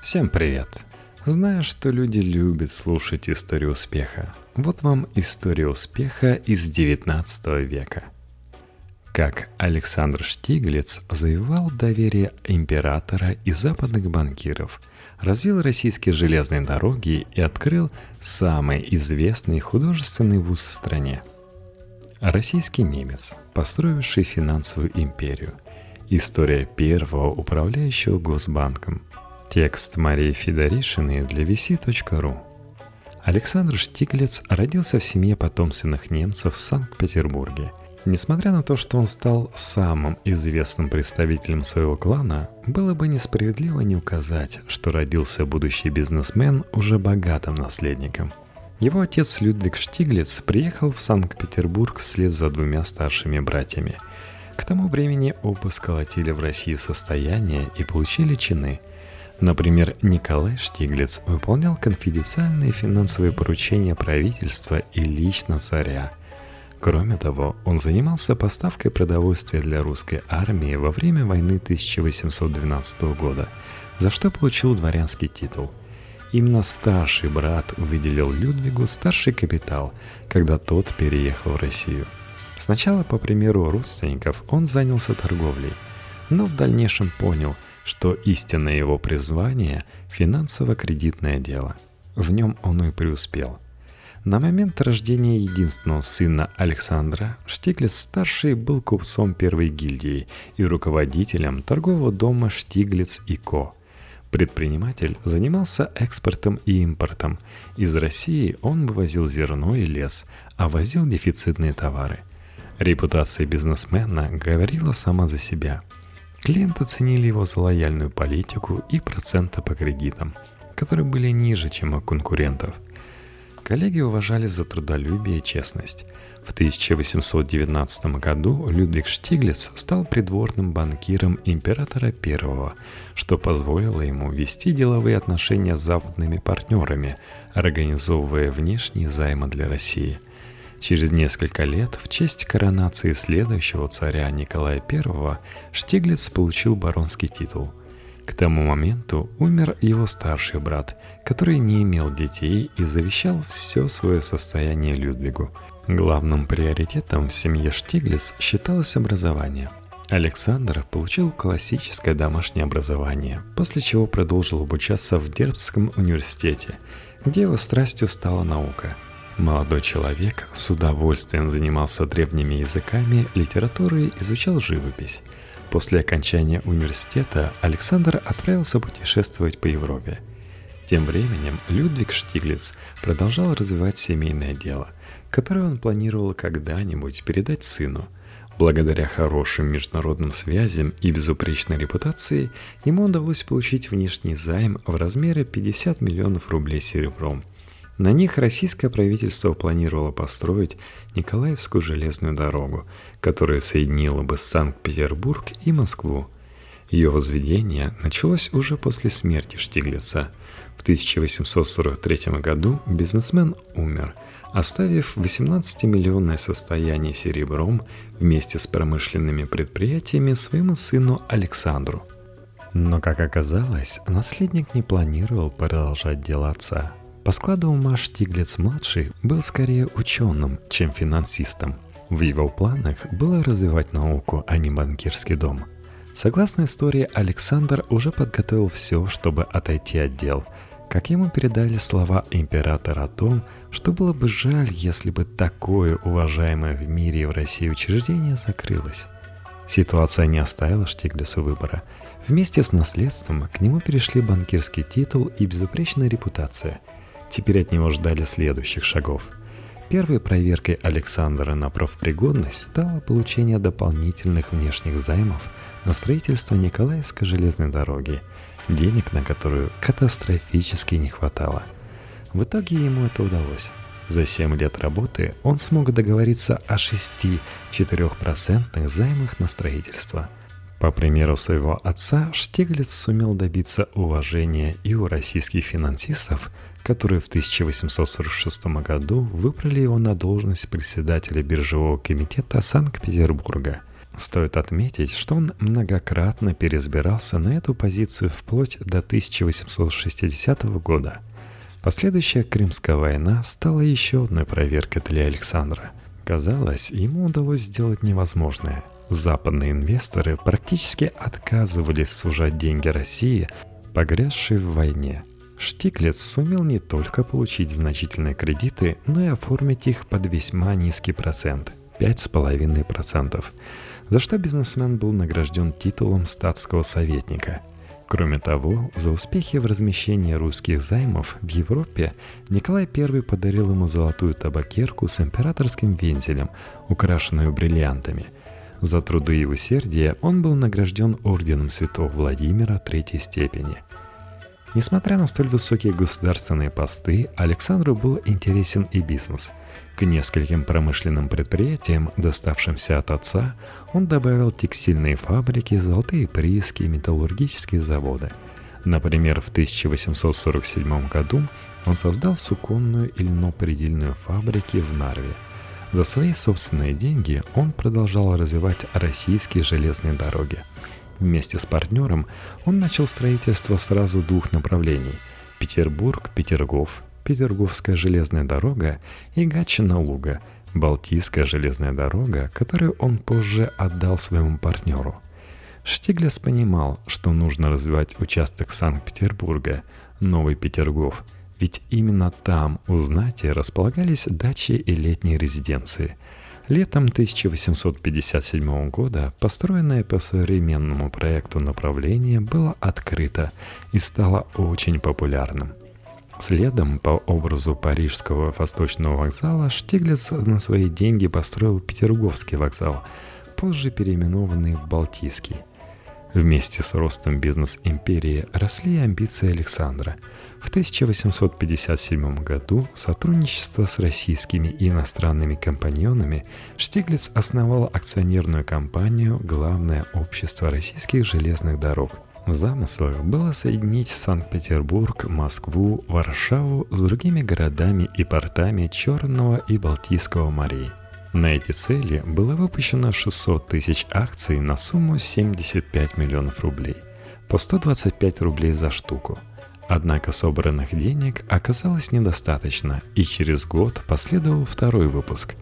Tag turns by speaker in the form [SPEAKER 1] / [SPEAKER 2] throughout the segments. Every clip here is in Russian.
[SPEAKER 1] Всем привет! Знаю, что люди любят слушать историю успеха. Вот вам история успеха из 19 века. Как Александр Штиглиц завоевал доверие императора и западных банкиров, развил российские железные дороги и открыл самый известный художественный вуз в стране. Российский немец, построивший финансовую империю. История первого управляющего Госбанком – Текст Марии Федоришиной для vc.ru Александр Штиглиц родился в семье потомственных немцев в Санкт-Петербурге. Несмотря на то, что он стал самым известным представителем своего клана, было бы несправедливо не указать, что родился будущий бизнесмен уже богатым наследником. Его отец Людвиг Штиглиц приехал в Санкт-Петербург вслед за двумя старшими братьями. К тому времени оба сколотили в России состояние и получили чины – Например, Николай Штиглиц выполнял конфиденциальные финансовые поручения правительства и лично царя. Кроме того, он занимался поставкой продовольствия для русской армии во время войны 1812 года, за что получил дворянский титул. Именно старший брат выделил Людвигу старший капитал, когда тот переехал в Россию. Сначала, по примеру родственников, он занялся торговлей, но в дальнейшем понял – что истинное его призвание – финансово-кредитное дело. В нем он и преуспел. На момент рождения единственного сына Александра Штиглиц-старший был купцом первой гильдии и руководителем торгового дома «Штиглиц и Ко». Предприниматель занимался экспортом и импортом. Из России он вывозил зерно и лес, а возил дефицитные товары. Репутация бизнесмена говорила сама за себя – Клиенты ценили его за лояльную политику и проценты по кредитам, которые были ниже, чем у конкурентов. Коллеги уважали за трудолюбие и честность. В 1819 году Людвиг Штиглиц стал придворным банкиром императора I, что позволило ему вести деловые отношения с западными партнерами, организовывая внешние займы для России – Через несколько лет в честь коронации следующего царя Николая I Штиглиц получил баронский титул. К тому моменту умер его старший брат, который не имел детей и завещал все свое состояние Людвигу. Главным приоритетом в семье Штиглиц считалось образование. Александр получил классическое домашнее образование, после чего продолжил обучаться в Дербском университете, где его страстью стала наука – Молодой человек с удовольствием занимался древними языками, литературой, изучал живопись. После окончания университета Александр отправился путешествовать по Европе. Тем временем Людвиг Штиглиц продолжал развивать семейное дело, которое он планировал когда-нибудь передать сыну. Благодаря хорошим международным связям и безупречной репутации ему удалось получить внешний займ в размере 50 миллионов рублей серебром – на них российское правительство планировало построить Николаевскую железную дорогу, которая соединила бы Санкт-Петербург и Москву. Ее возведение началось уже после смерти Штиглица. В 1843 году бизнесмен умер, оставив 18-миллионное состояние серебром вместе с промышленными предприятиями своему сыну Александру. Но, как оказалось, наследник не планировал продолжать дело отца – по складу ума Штиглиц-младший был скорее ученым, чем финансистом. В его планах было развивать науку, а не банкирский дом. Согласно истории, Александр уже подготовил все, чтобы отойти от дел. Как ему передали слова императора о том, что было бы жаль, если бы такое уважаемое в мире и в России учреждение закрылось. Ситуация не оставила Штиглицу выбора. Вместе с наследством к нему перешли банкирский титул и безупречная репутация – Теперь от него ждали следующих шагов. Первой проверкой Александра на профпригодность стало получение дополнительных внешних займов на строительство Николаевской железной дороги, денег на которую катастрофически не хватало. В итоге ему это удалось. За 7 лет работы он смог договориться о 6-4% займах на строительство. По примеру своего отца, Штиглиц сумел добиться уважения и у российских финансистов – которые в 1846 году выбрали его на должность председателя биржевого комитета Санкт-Петербурга. Стоит отметить, что он многократно переизбирался на эту позицию вплоть до 1860 года. Последующая Крымская война стала еще одной проверкой для Александра. Казалось, ему удалось сделать невозможное. Западные инвесторы практически отказывались сужать деньги России, погрязшей в войне. Штиглиц сумел не только получить значительные кредиты, но и оформить их под весьма низкий процент – 5,5%, за что бизнесмен был награжден титулом статского советника. Кроме того, за успехи в размещении русских займов в Европе Николай I подарил ему золотую табакерку с императорским вензелем, украшенную бриллиантами. За труды и усердие он был награжден орденом святого Владимира третьей степени – Несмотря на столь высокие государственные посты, Александру был интересен и бизнес. К нескольким промышленным предприятиям, доставшимся от отца, он добавил текстильные фабрики, золотые прииски и металлургические заводы. Например, в 1847 году он создал суконную и льнопредельную фабрики в Нарве. За свои собственные деньги он продолжал развивать российские железные дороги – Вместе с партнером он начал строительство сразу двух направлений – Петербург-Петергоф, Петерговская железная дорога и Гатчина-Луга, Балтийская железная дорога, которую он позже отдал своему партнеру. Штиглес понимал, что нужно развивать участок Санкт-Петербурга, Новый Петергоф, ведь именно там у знати располагались дачи и летние резиденции – Летом 1857 года построенное по современному проекту направление было открыто и стало очень популярным. Следом по образу парижского восточного вокзала Штиглиц на свои деньги построил Петерговский вокзал, позже переименованный в Балтийский. Вместе с ростом бизнес-империи росли амбиции Александра – в 1857 году сотрудничество с российскими и иностранными компаньонами Штиглиц основал акционерную компанию «Главное общество российских железных дорог». В было соединить Санкт-Петербург, Москву, Варшаву с другими городами и портами Черного и Балтийского морей. На эти цели было выпущено 600 тысяч акций на сумму 75 миллионов рублей, по 125 рублей за штуку – Однако собранных денег оказалось недостаточно, и через год последовал второй выпуск.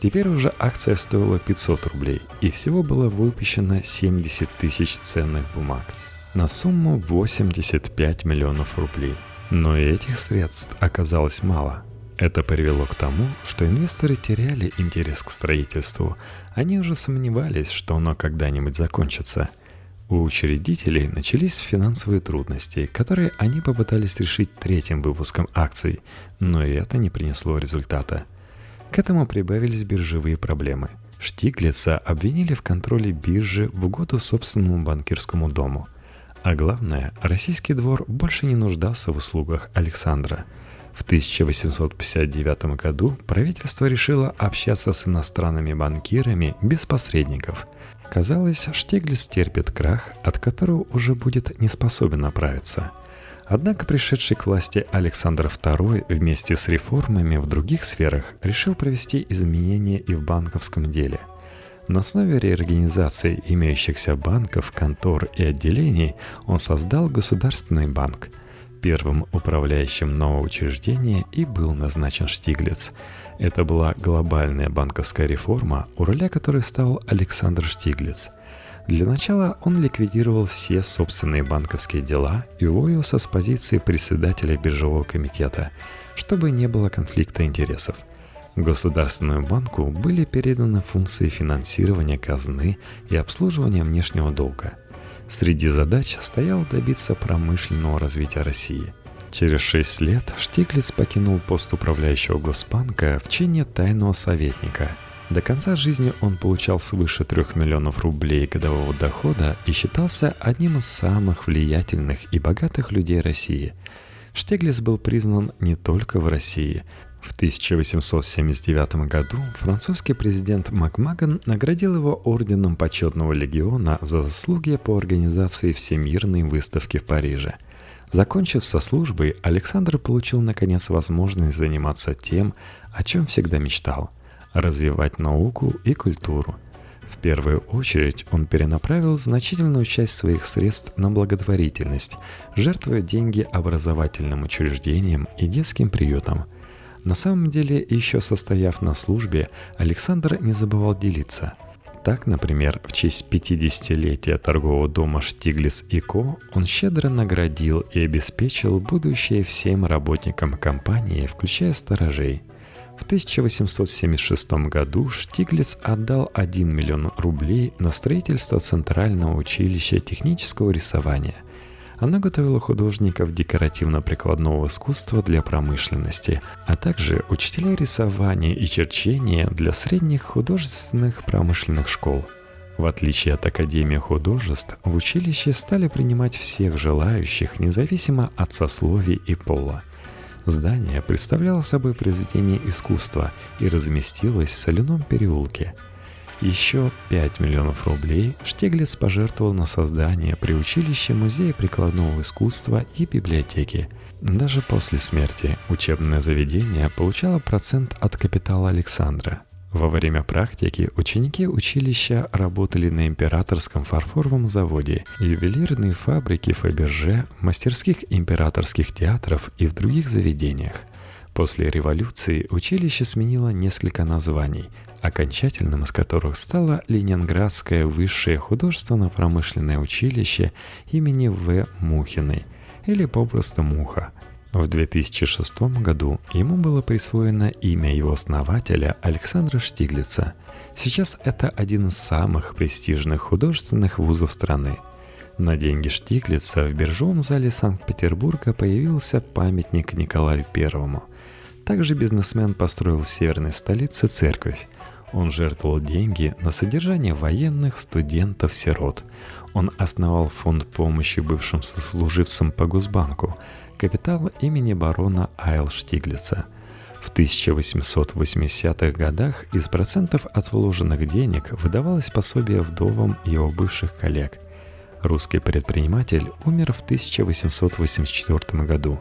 [SPEAKER 1] Теперь уже акция стоила 500 рублей, и всего было выпущено 70 тысяч ценных бумаг на сумму 85 миллионов рублей. Но и этих средств оказалось мало. Это привело к тому, что инвесторы теряли интерес к строительству. Они уже сомневались, что оно когда-нибудь закончится – у учредителей начались финансовые трудности, которые они попытались решить третьим выпуском акций, но и это не принесло результата. К этому прибавились биржевые проблемы. Штиглица обвинили в контроле биржи в угоду собственному банкирскому дому. А главное, российский двор больше не нуждался в услугах Александра. В 1859 году правительство решило общаться с иностранными банкирами без посредников – Казалось, Штиглиц терпит крах, от которого уже будет не способен оправиться. Однако пришедший к власти Александр II вместе с реформами в других сферах решил провести изменения и в банковском деле. На основе реорганизации имеющихся банков, контор и отделений он создал Государственный банк. Первым управляющим нового учреждения и был назначен Штиглиц – это была глобальная банковская реформа, у руля которой стал Александр Штиглиц. Для начала он ликвидировал все собственные банковские дела и уволился с позиции председателя биржевого комитета, чтобы не было конфликта интересов. Государственному банку были переданы функции финансирования казны и обслуживания внешнего долга. Среди задач стояло добиться промышленного развития России – Через шесть лет Штиглиц покинул пост управляющего Госбанка в чине тайного советника. До конца жизни он получал свыше трех миллионов рублей годового дохода и считался одним из самых влиятельных и богатых людей России. Штиглиц был признан не только в России. В 1879 году французский президент Макмаган наградил его орденом почетного легиона за заслуги по организации Всемирной выставки в Париже – Закончив со службой, Александр получил наконец возможность заниматься тем, о чем всегда мечтал – развивать науку и культуру. В первую очередь он перенаправил значительную часть своих средств на благотворительность, жертвуя деньги образовательным учреждениям и детским приютам. На самом деле, еще состояв на службе, Александр не забывал делиться – так, например, в честь 50-летия торгового дома «Штиглиц и Ко» он щедро наградил и обеспечил будущее всем работникам компании, включая сторожей. В 1876 году Штиглиц отдал 1 миллион рублей на строительство Центрального училища технического рисования – она готовила художников декоративно-прикладного искусства для промышленности, а также учителей рисования и черчения для средних художественных промышленных школ. В отличие от Академии художеств, в училище стали принимать всех желающих, независимо от сословий и пола. Здание представляло собой произведение искусства и разместилось в соляном переулке – еще 5 миллионов рублей Штиглиц пожертвовал на создание при училище Музея прикладного искусства и библиотеки. Даже после смерти учебное заведение получало процент от капитала Александра. Во время практики ученики училища работали на императорском фарфоровом заводе, ювелирной фабрике Фаберже, мастерских императорских театров и в других заведениях. После революции училище сменило несколько названий, окончательным из которых стало Ленинградское высшее художественно-промышленное училище имени В. Мухиной, или попросту Муха. В 2006 году ему было присвоено имя его основателя Александра Штиглица. Сейчас это один из самых престижных художественных вузов страны. На деньги Штиглица в биржевом зале Санкт-Петербурга появился памятник Николаю Первому. Также бизнесмен построил в северной столице церковь, он жертвовал деньги на содержание военных студентов-сирот. Он основал фонд помощи бывшим сослуживцам по Госбанку, капитал имени барона Айл Штиглица. В 1880-х годах из процентов от вложенных денег выдавалось пособие вдовам его бывших коллег. Русский предприниматель умер в 1884 году.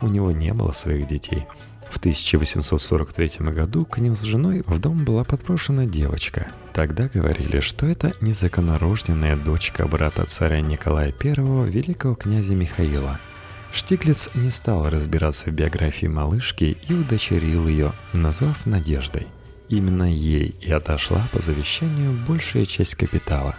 [SPEAKER 1] У него не было своих детей – в 1843 году к ним с женой в дом была подброшена девочка. Тогда говорили, что это незаконнорожденная дочка брата царя Николая I, великого князя Михаила. Штиглиц не стал разбираться в биографии малышки и удочерил ее, назвав Надеждой. Именно ей и отошла по завещанию большая часть капитала.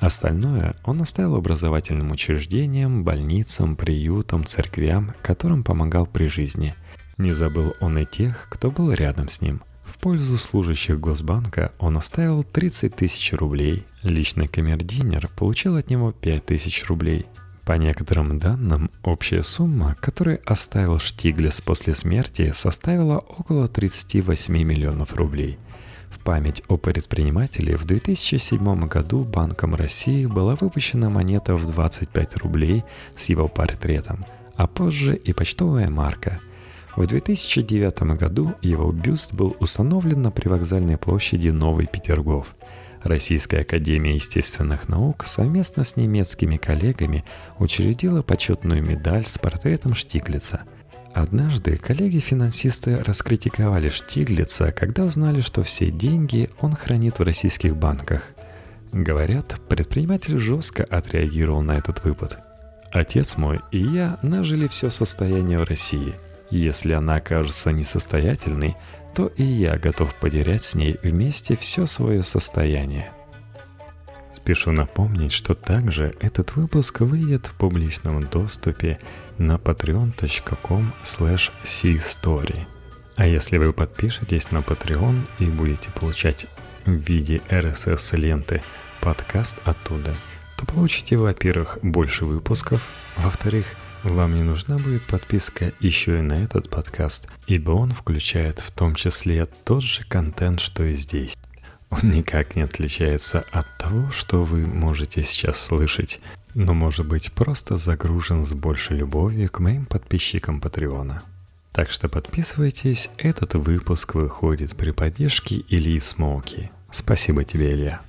[SPEAKER 1] Остальное он оставил образовательным учреждениям, больницам, приютам, церквям, которым помогал при жизни – не забыл он и тех, кто был рядом с ним. В пользу служащих Госбанка он оставил 30 тысяч рублей, личный камердинер получил от него 5 тысяч рублей. По некоторым данным, общая сумма, которую оставил Штиглес после смерти, составила около 38 миллионов рублей. В память о предпринимателе в 2007 году Банком России была выпущена монета в 25 рублей с его портретом, а позже и почтовая марка – в 2009 году его бюст был установлен на привокзальной площади Новый Петергоф. Российская Академия естественных наук совместно с немецкими коллегами учредила почетную медаль с портретом Штиглица. Однажды коллеги-финансисты раскритиковали Штиглица, когда узнали, что все деньги он хранит в российских банках. Говорят, предприниматель жестко отреагировал на этот выпад. «Отец мой и я нажили все состояние в России – если она окажется несостоятельной, то и я готов потерять с ней вместе все свое состояние. Спешу напомнить, что также этот выпуск выйдет в публичном доступе на patreon.com story А если вы подпишетесь на Patreon и будете получать в виде RSS-ленты подкаст оттуда, то получите, во-первых, больше выпусков, во-вторых, вам не нужна будет подписка еще и на этот подкаст, ибо он включает в том числе тот же контент, что и здесь. Он никак не отличается от того, что вы можете сейчас слышать, но может быть просто загружен с большей любовью к моим подписчикам Патреона. Так что подписывайтесь, этот выпуск выходит при поддержке Ильи Смоуки. Спасибо тебе, Илья.